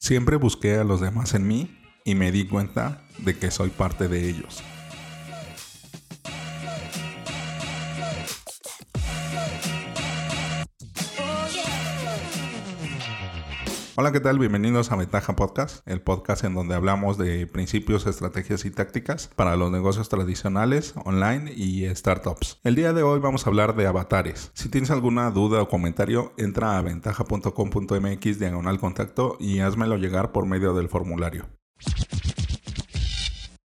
Siempre busqué a los demás en mí y me di cuenta de que soy parte de ellos. Hola, ¿qué tal? Bienvenidos a Ventaja Podcast, el podcast en donde hablamos de principios, estrategias y tácticas para los negocios tradicionales, online y startups. El día de hoy vamos a hablar de avatares. Si tienes alguna duda o comentario, entra a ventaja.com.mx diagonal contacto y házmelo llegar por medio del formulario.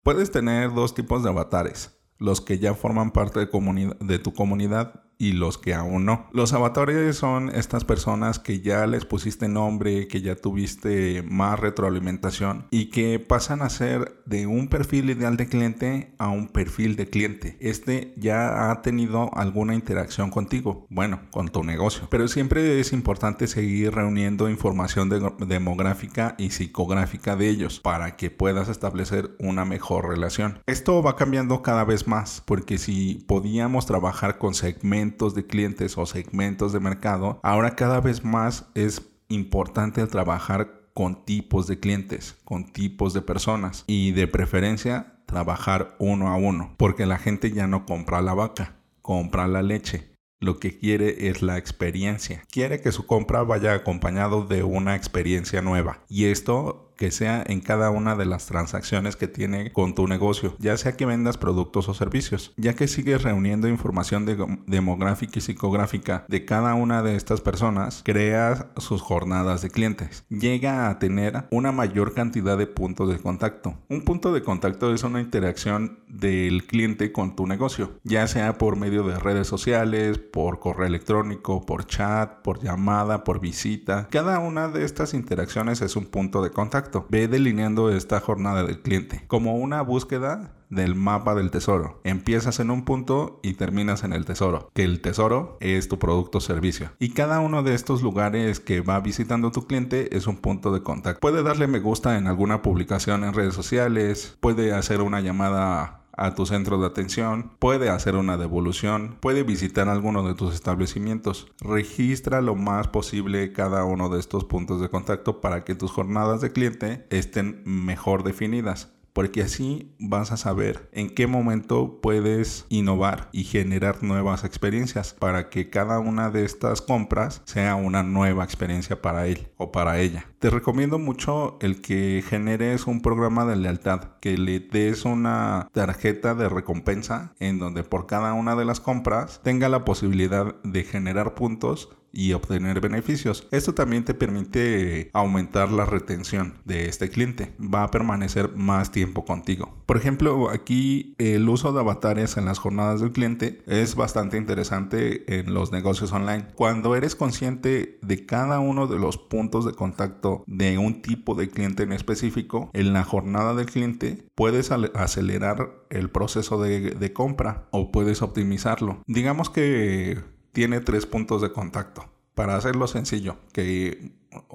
Puedes tener dos tipos de avatares, los que ya forman parte de, de tu comunidad y los que aún no. Los avatares son estas personas que ya les pusiste nombre, que ya tuviste más retroalimentación y que pasan a ser de un perfil ideal de cliente a un perfil de cliente. Este ya ha tenido alguna interacción contigo, bueno, con tu negocio. Pero siempre es importante seguir reuniendo información demográfica y psicográfica de ellos para que puedas establecer una mejor relación. Esto va cambiando cada vez más porque si podíamos trabajar con segmentos de clientes o segmentos de mercado, ahora cada vez más es importante trabajar con tipos de clientes, con tipos de personas y de preferencia trabajar uno a uno, porque la gente ya no compra la vaca, compra la leche. Lo que quiere es la experiencia. Quiere que su compra vaya acompañado de una experiencia nueva. Y esto que sea en cada una de las transacciones que tiene con tu negocio, ya sea que vendas productos o servicios, ya que sigues reuniendo información demográfica y psicográfica de cada una de estas personas, crea sus jornadas de clientes. Llega a tener una mayor cantidad de puntos de contacto. Un punto de contacto es una interacción del cliente con tu negocio, ya sea por medio de redes sociales, por correo electrónico, por chat, por llamada, por visita. Cada una de estas interacciones es un punto de contacto Ve delineando esta jornada del cliente como una búsqueda del mapa del tesoro. Empiezas en un punto y terminas en el tesoro, que el tesoro es tu producto o servicio. Y cada uno de estos lugares que va visitando tu cliente es un punto de contacto. Puede darle me gusta en alguna publicación en redes sociales, puede hacer una llamada a tu centro de atención, puede hacer una devolución, puede visitar alguno de tus establecimientos. Registra lo más posible cada uno de estos puntos de contacto para que tus jornadas de cliente estén mejor definidas porque así vas a saber en qué momento puedes innovar y generar nuevas experiencias para que cada una de estas compras sea una nueva experiencia para él o para ella. Te recomiendo mucho el que generes un programa de lealtad, que le des una tarjeta de recompensa en donde por cada una de las compras tenga la posibilidad de generar puntos y obtener beneficios. Esto también te permite aumentar la retención de este cliente. Va a permanecer más tiempo contigo. Por ejemplo, aquí el uso de avatares en las jornadas del cliente es bastante interesante en los negocios online. Cuando eres consciente de cada uno de los puntos de contacto de un tipo de cliente en específico, en la jornada del cliente puedes acelerar el proceso de, de compra o puedes optimizarlo. Digamos que tiene tres puntos de contacto. Para hacerlo sencillo, que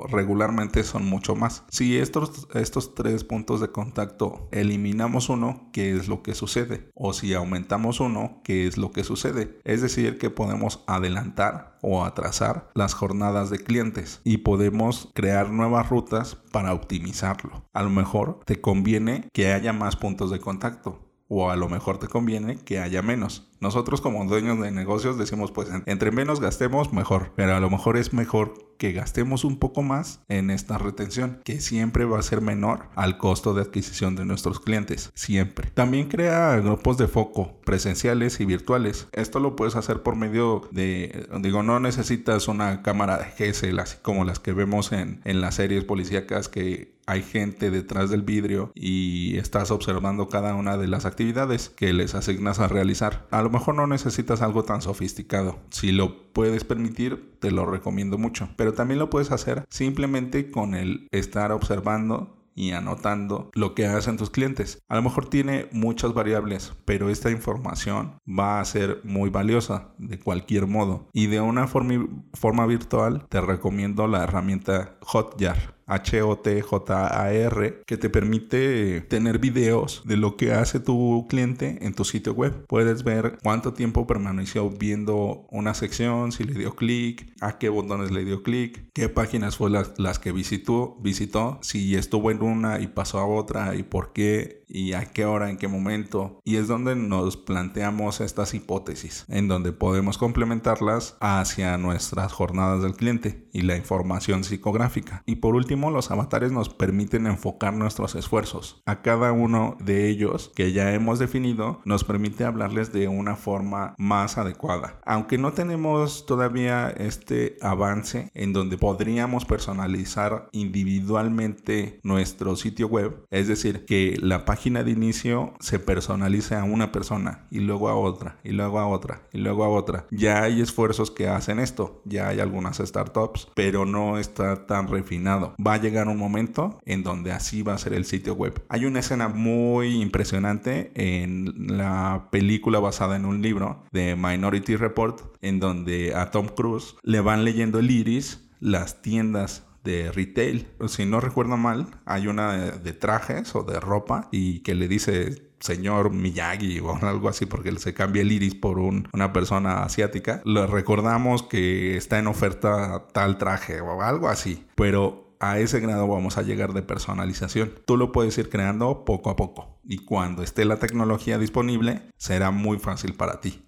regularmente son mucho más. Si estos, estos tres puntos de contacto eliminamos uno, ¿qué es lo que sucede? O si aumentamos uno, ¿qué es lo que sucede? Es decir, que podemos adelantar o atrasar las jornadas de clientes y podemos crear nuevas rutas para optimizarlo. A lo mejor te conviene que haya más puntos de contacto o a lo mejor te conviene que haya menos. Nosotros como dueños de negocios decimos pues entre menos gastemos mejor, pero a lo mejor es mejor que gastemos un poco más en esta retención, que siempre va a ser menor al costo de adquisición de nuestros clientes, siempre. También crea grupos de foco presenciales y virtuales. Esto lo puedes hacer por medio de, digo, no necesitas una cámara de GSL así como las que vemos en, en las series policíacas que hay gente detrás del vidrio y estás observando cada una de las actividades que les asignas a realizar. A lo mejor no necesitas algo tan sofisticado. Si lo puedes permitir, te lo recomiendo mucho. Pero también lo puedes hacer simplemente con el estar observando y anotando lo que hacen tus clientes. A lo mejor tiene muchas variables, pero esta información va a ser muy valiosa de cualquier modo. Y de una forma virtual te recomiendo la herramienta Hotjar. H-O-T-J-A-R, que te permite tener videos de lo que hace tu cliente en tu sitio web. Puedes ver cuánto tiempo permaneció viendo una sección, si le dio clic, a qué botones le dio clic, qué páginas fue las, las que visitó, visitó, si estuvo en una y pasó a otra y por qué y a qué hora, en qué momento. Y es donde nos planteamos estas hipótesis, en donde podemos complementarlas hacia nuestras jornadas del cliente y la información psicográfica. Y por último, los avatares nos permiten enfocar nuestros esfuerzos. A cada uno de ellos que ya hemos definido nos permite hablarles de una forma más adecuada. Aunque no tenemos todavía este avance en donde podríamos personalizar individualmente nuestro sitio web, es decir, que la página página de inicio se personalice a una persona y luego a otra y luego a otra y luego a otra. Ya hay esfuerzos que hacen esto, ya hay algunas startups, pero no está tan refinado. Va a llegar un momento en donde así va a ser el sitio web. Hay una escena muy impresionante en la película basada en un libro de Minority Report en donde a Tom Cruise le van leyendo el iris las tiendas de retail. Si no recuerdo mal, hay una de, trajes o de ropa y que le dice señor Miyagi o algo así porque se cambia el iris por una persona asiática. Le recordamos que está en oferta tal traje o algo así. Pero a ese grado vamos a llegar de personalización. Tú lo puedes ir creando poco a poco y cuando esté la tecnología disponible será muy fácil para ti.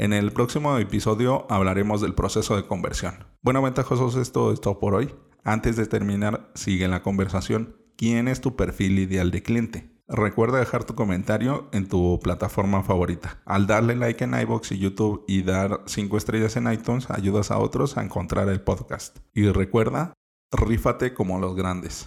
En el próximo episodio hablaremos del proceso de conversión. Bueno, ventajosos, esto es todo por hoy. Antes de terminar, sigue la conversación. ¿Quién es tu perfil ideal de cliente? Recuerda dejar tu comentario en tu plataforma favorita. Al darle like en iBox y YouTube y dar 5 estrellas en iTunes, ayudas a otros a encontrar el podcast. Y recuerda, rífate como los grandes.